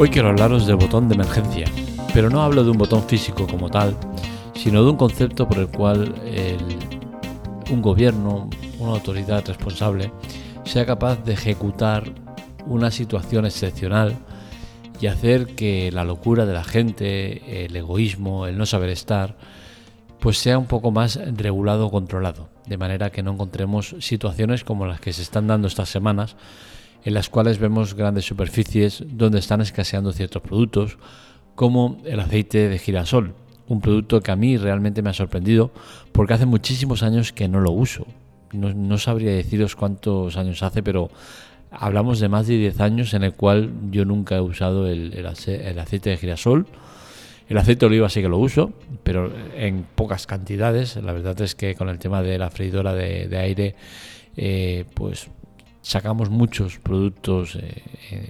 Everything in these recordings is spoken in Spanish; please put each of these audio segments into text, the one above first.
Hoy quiero hablaros del botón de emergencia, pero no hablo de un botón físico como tal, sino de un concepto por el cual un gobierno, una autoridad responsable, sea capaz de ejecutar una situación excepcional y hacer que la locura de la gente, el egoísmo, el no saber estar, pues sea un poco más regulado o controlado, de manera que no encontremos situaciones como las que se están dando estas semanas, en las cuales vemos grandes superficies donde están escaseando ciertos productos, como el aceite de girasol, un producto que a mí realmente me ha sorprendido porque hace muchísimos años que no lo uso. No, sabría deciros cuántos años hace, pero hablamos de más de 10 años en el cual yo nunca he usado el, aceite de girasol. El aceite de oliva sí que lo uso, pero en pocas cantidades. La verdad es que con el tema de la freidora de, aire, eh, pues sacamos muchos productos eh,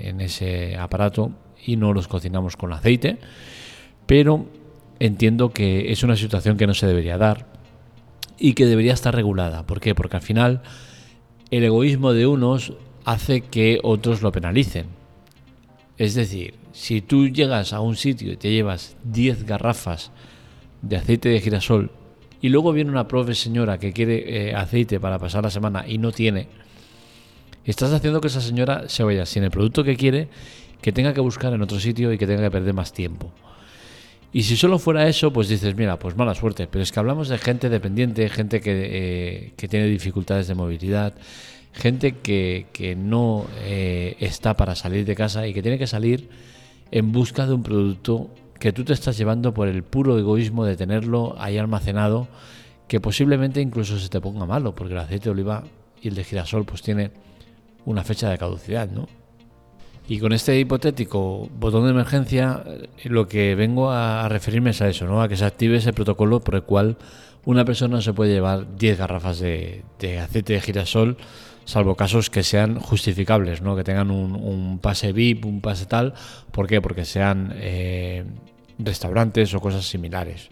en ese aparato y no los cocinamos con aceite. Pero entiendo que es una situación que no se debería dar y que debería estar regulada. ¿Por qué? Porque al final el egoísmo de unos hace que otros lo penalicen. Es decir, si tú llegas a un sitio y te llevas 10 garrafas de aceite de girasol y luego viene una profe señora que quiere eh, aceite para pasar la semana y no tiene, estás haciendo que esa señora se vaya sin el producto que quiere, que tenga que buscar en otro sitio y que tenga que perder más tiempo. Y si solo fuera eso, pues dices, mira, pues mala suerte. Pero es que hablamos de gente dependiente, gente que, eh, tiene dificultades de movilidad, gente que, no eh, está para salir de casa y que tiene que salir en busca de un producto que tú te estás llevando por el puro egoísmo de tenerlo ahí almacenado, que posiblemente incluso se te ponga malo, porque el aceite de oliva y el de girasol pues tiene una fecha de caducidad, ¿no? Y con este hipotético botón de emergencia, eh, lo que vengo a referirme es a eso, ¿no? A que se active ese protocolo por el cual una persona se puede llevar 10 garrafas de, aceite de girasol, salvo casos que sean justificables, ¿no? Que tengan un, pase VIP, un pase tal. ¿Por qué? Porque sean eh, restaurantes o cosas similares.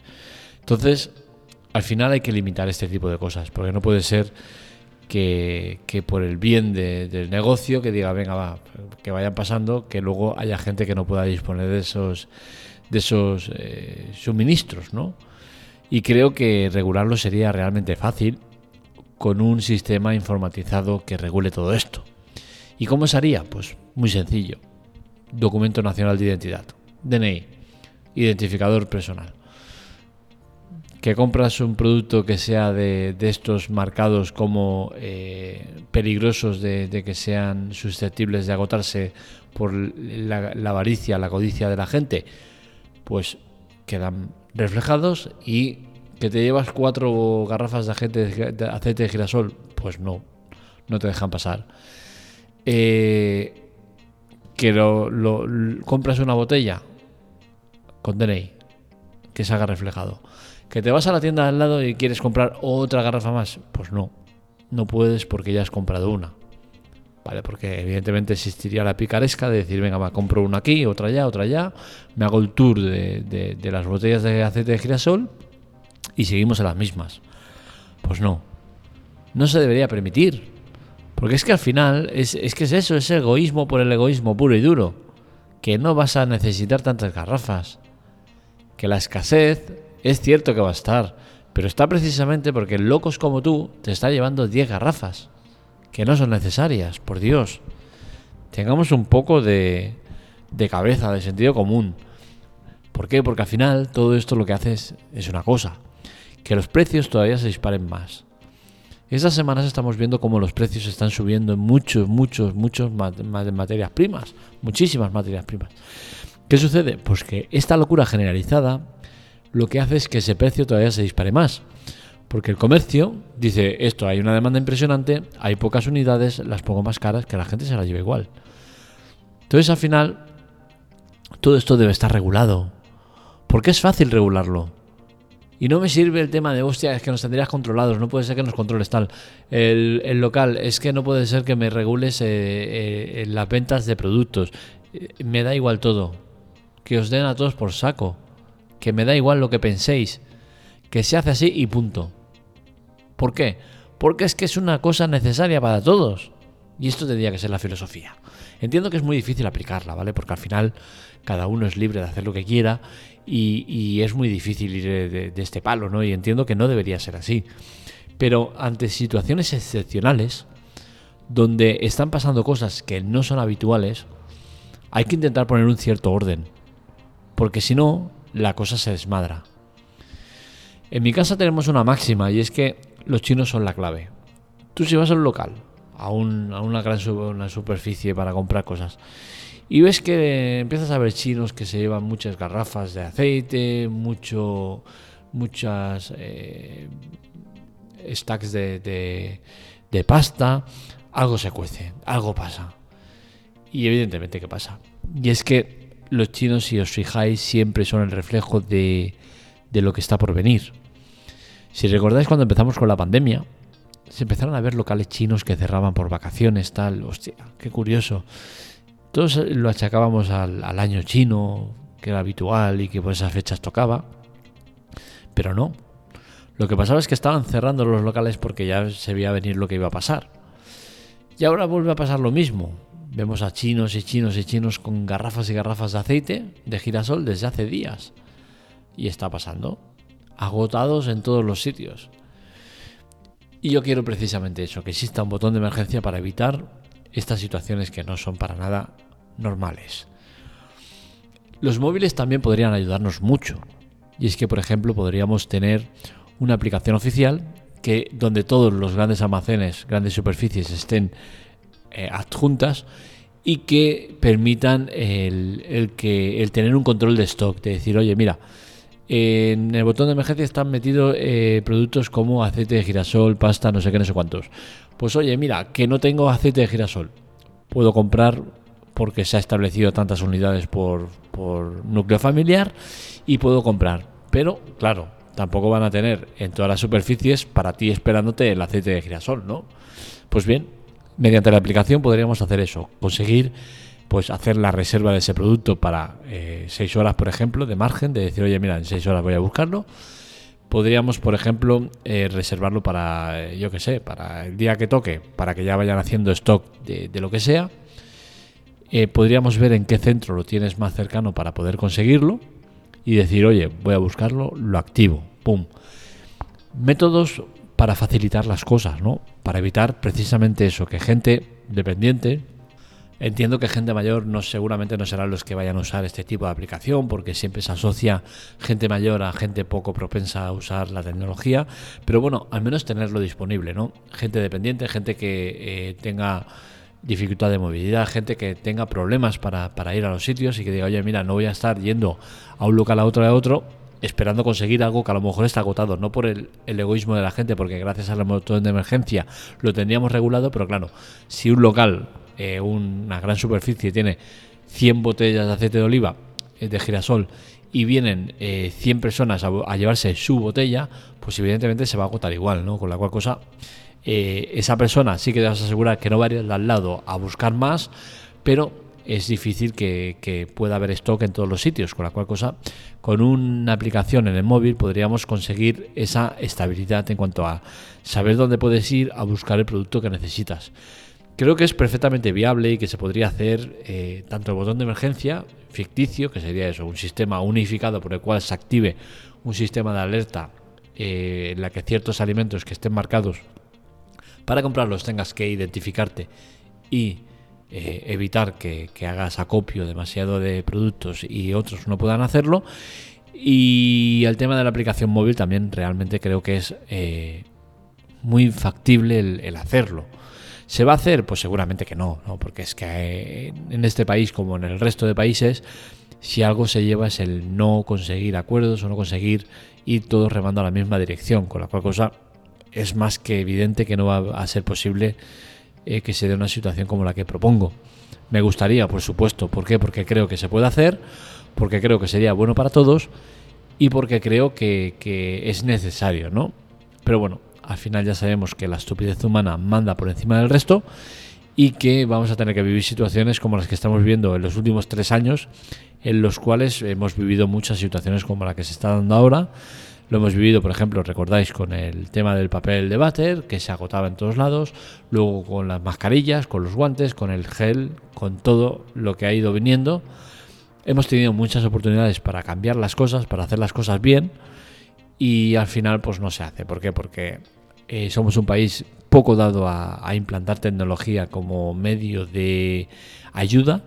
Entonces, al final hay que limitar este tipo de cosas, porque no puede ser que, por el bien del negocio, que diga, venga, va, que vayan pasando, que luego haya gente que no pueda disponer de esos, de esos eh, suministros, ¿no? Y creo que regularlo sería realmente fácil con un sistema informatizado que regule todo esto. ¿Y cómo se haría? Pues muy sencillo. Documento Nacional de Identidad, DNI, identificador personal que compras un producto que sea de, estos marcados como eh, peligrosos de, que sean susceptibles de agotarse por la, avaricia, la codicia de la gente, pues quedan reflejados y que te llevas cuatro garrafas de, aceite de girasol, pues no, no te dejan pasar. Eh, que lo, compras una botella con DNI, que se haga reflejado ¿Que te vas a la tienda al lado y quieres comprar otra garrafa más? Pues no, no puedes porque ya has comprado una. ¿Vale? Porque evidentemente existiría la picaresca de decir, venga, va, compro una aquí, otra allá, otra allá, me hago el tour de, las botellas de aceite de girasol y seguimos en las mismas. Pues no, no se debería permitir. Porque es que al final es, es que es eso, es egoísmo por el egoísmo puro y duro. Que no vas a necesitar tantas garrafas. Que la escasez es cierto que va a estar, pero está precisamente porque locos como tú te está llevando 10 garrafas, que no son necesarias, por Dios. Tengamos un poco de, de cabeza, de sentido común. ¿Por qué? Porque al final todo esto lo que hace es, una cosa, que los precios todavía se disparen más. Estas semanas estamos viendo cómo los precios están subiendo en muchos, muchos, muchos materias primas, muchísimas materias primas. ¿Qué sucede? Pues que esta locura generalizada lo que hace es que ese precio todavía se dispare más. Porque el comercio dice, esto hay una demanda impresionante, hay pocas unidades, las pongo más caras, que la gente se las lleve igual. Entonces al final, todo esto debe estar regulado. Porque es fácil regularlo. Y no me sirve el tema de, hostia, es que nos tendrías controlados, no puede ser que nos controles tal. El, local, es que no puede ser que me regules eh, eh, las ventas de productos. Eh, me da igual todo. Que os den a todos por saco que me da igual lo que penséis, que se hace así y punto. ¿Por qué? Porque es que es una cosa necesaria para todos. Y esto tendría que ser la filosofía. Entiendo que es muy difícil aplicarla, ¿vale? Porque al final cada uno es libre de hacer lo que quiera y, es muy difícil ir de, de, este palo, ¿no? Y entiendo que no debería ser así. Pero ante situaciones excepcionales, donde están pasando cosas que no son habituales, hay que intentar poner un cierto orden. Porque si no, la cosa se desmadra. En mi casa tenemos una máxima y es que los chinos son la clave. Tú si vas a local, a, una gran superficie para comprar cosas, y ves que empiezas a ver chinos que se llevan muchas garrafas de aceite, mucho, muchas eh, stacks de, de pasta, algo se cuece, algo pasa. Y evidentemente, ¿qué pasa? Y es que los chinos, si os fijáis, siempre son el reflejo de, de lo que está por venir. Si recordáis cuando empezamos con la pandemia, se empezaron a ver locales chinos que cerraban por vacaciones, tal. Hostia, qué curioso. Todos lo achacábamos al, año chino, que era habitual y que por esas fechas tocaba. Pero no. Lo que pasaba es que estaban cerrando los locales porque ya se veía venir lo que iba a pasar. Y ahora vuelve a pasar lo mismo. Vemos a chinos y chinos y chinos con garrafas y garrafas de aceite de girasol desde hace días. Y está pasando. Agotados en todos los sitios. Y yo quiero precisamente eso, que exista un botón de emergencia para evitar estas situaciones que no son para nada normales. Los móviles también podrían ayudarnos mucho. Y es que, por ejemplo, podríamos tener una aplicación oficial que donde todos los grandes almacenes, grandes superficies estén eh, adjuntas y que permitan el, que, el tener un control de stock, de decir, oye, mira, en el botón de emergencia están metidos eh, productos como aceite de girasol, pasta, no sé qué, no sé cuántos. Pues oye, mira, que no tengo aceite de girasol. Puedo comprar porque se ha establecido tantas unidades por, por núcleo familiar y puedo comprar. Pero, claro, tampoco van a tener en todas las superficies para ti esperándote el aceite de girasol, ¿no? Pues bien, mediante la aplicación podríamos hacer eso, conseguir pues hacer la reserva de ese producto para eh, seis horas, por ejemplo, de margen, de decir, oye, mira, en seis horas voy a buscarlo. Podríamos, por ejemplo, eh, reservarlo para, eh, yo qué sé, para el día que toque, para que ya vayan haciendo stock de, lo que sea. podríamos ver en qué centro lo tienes más cercano para poder conseguirlo y decir, oye, voy a buscarlo, lo activo, pum. Métodos para facilitar las cosas, ¿no? Para evitar precisamente eso, que gente dependiente, Entiendo que gente mayor no seguramente no serán los que vayan a usar este tipo de aplicación porque siempre se asocia gente mayor a gente poco propensa a usar la tecnología, pero bueno, al menos tenerlo disponible, ¿no? Gente dependiente, gente que eh, tenga dificultad de movilidad, gente que tenga problemas para, ir a los sitios y que diga, oye, mira, no voy a estar yendo a un local a otro a otro esperando conseguir algo que a lo mejor está agotado, no por el, el egoísmo de la gente, porque gracias al botón de emergencia lo tendríamos regulado, pero claro, si un local eh, una gran superficie tiene 100 botellas de aceite de oliva eh, de girasol y vienen 100 eh, personas a, llevarse su botella, pues evidentemente se va a agotar igual, ¿no? Con la cual cosa, esa persona sí que te vas a asegurar que no va a ir al lado a buscar más, pero es difícil que, pueda haber stock en todos los sitios, con la cual cosa, con una aplicación en el móvil podríamos conseguir esa estabilidad en cuanto a saber dónde puedes ir a buscar el producto que necesitas. Creo que es perfectamente viable y que se podría hacer eh, tanto el botón de emergencia ficticio, que sería eso, un sistema unificado por el cual se active un sistema de alerta eh, en la que ciertos alimentos que estén marcados para comprarlos tengas que identificarte y eh, evitar que, hagas acopio demasiado de productos y otros no puedan hacerlo. Y el tema de la aplicación móvil también realmente creo que es muy factible el hacerlo. ¿Se va a hacer? Pues seguramente que no, ¿no? porque es que eh, en este país, como en el resto de países, si algo se lleva es el no conseguir acuerdos o no conseguir ir todos remando a la misma dirección, con la cual cosa es más que evidente que no va a ser posible eh, que se dé una situación como la que propongo. Me gustaría, por supuesto, ¿por qué? Porque creo que se puede hacer, porque creo que sería bueno para todos y porque creo que, que es necesario, ¿no? Pero bueno, al final ya sabemos que la estupidez humana manda por encima del resto y que vamos a tener que vivir situaciones como las que estamos viviendo en los últimos tres años, en los cuales hemos vivido muchas situaciones como la que se está dando ahora, Lo hemos vivido, por ejemplo, recordáis con el tema del papel de váter, que se agotaba en todos lados, luego con las mascarillas, con los guantes, con el gel, con todo lo que ha ido viniendo. Hemos tenido muchas oportunidades para cambiar las cosas, para hacer las cosas bien, y al final pues no se hace. ¿Por qué? Porque eh, somos un país poco dado a implantar tecnología como medio de ayuda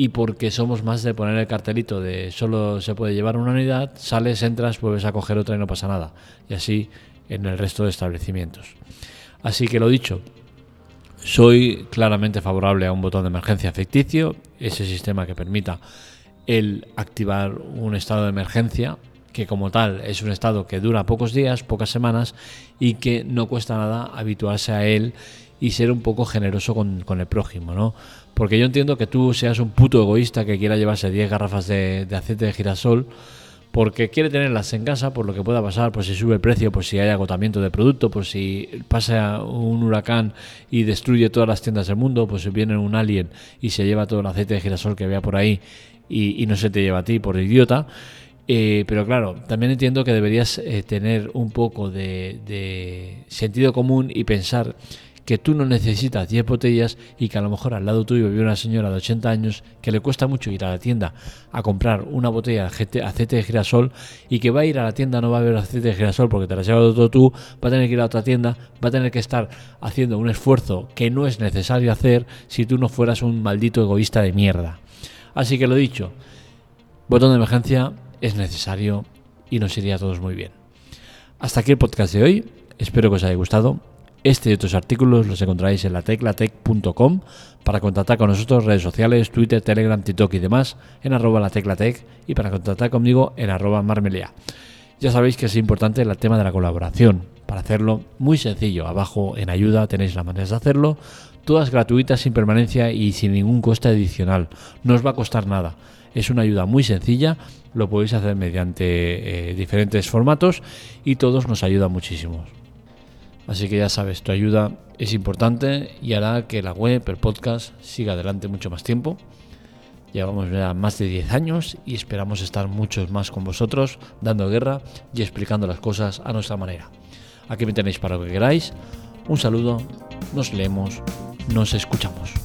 y porque somos más de poner el cartelito de solo se puede llevar una unidad, sales, entras, vuelves a coger otra y no pasa nada. Y así en el resto de establecimientos. Así que lo dicho, soy claramente favorable a un botón de emergencia ficticio, ese sistema que permita el activar un estado de emergencia, que como tal es un estado que dura pocos días, pocas semanas y que no cuesta nada habituarse a él y ser un poco generoso con, con el prójimo, ¿no? Porque yo entiendo que tú seas un puto egoísta que quiera llevarse 10 garrafas de, aceite de girasol porque quiere tenerlas en casa por lo que pueda pasar, por si sube el precio, por si hay agotamiento de producto, por si pasa un huracán y destruye todas las tiendas del mundo, pues si viene un alien y se lleva todo el aceite de girasol que vea por ahí y, no se te lleva a ti por idiota. Eh, pero claro, también entiendo que deberías eh, tener un poco de, sentido común y pensar que tú no necesitas 10 botellas y que a lo mejor al lado tuyo vive una señora de 80 años que le cuesta mucho ir a la tienda a comprar una botella de aceite de girasol y que va a ir a la tienda, no va a ver aceite de girasol porque te la has llevado todo tú, va a tener que ir a otra tienda, va a tener que estar haciendo un esfuerzo que no es necesario hacer si tú no fueras un maldito egoísta de mierda. Así que lo dicho, botón de emergencia es necesario y nos iría a todos muy bien. Hasta aquí el podcast de hoy. Espero que os haya gustado. Este y otros artículos los encontraréis en lateclatec.com para contactar con nosotros redes sociales, Twitter, Telegram, TikTok y demás en arroba lateclatec y para contactar conmigo en arroba marmelia. Ya sabéis que es importante el tema de la colaboración. Para hacerlo, muy sencillo. Abajo en ayuda tenéis las maneras de hacerlo. Todas gratuitas, sin permanencia y sin ningún coste adicional. No os va a costar nada. Es una ayuda muy sencilla. Lo podéis hacer mediante eh, diferentes formatos y todos nos ayudan muchísimo. Así que ya sabes, tu ayuda es importante y hará que la web, el podcast, siga adelante mucho más tiempo. Llevamos ya más de 10 años y esperamos estar muchos más con vosotros, dando guerra y explicando las cosas a nuestra manera. Aquí me tenéis para lo que queráis. Un saludo, nos leemos, nos escuchamos.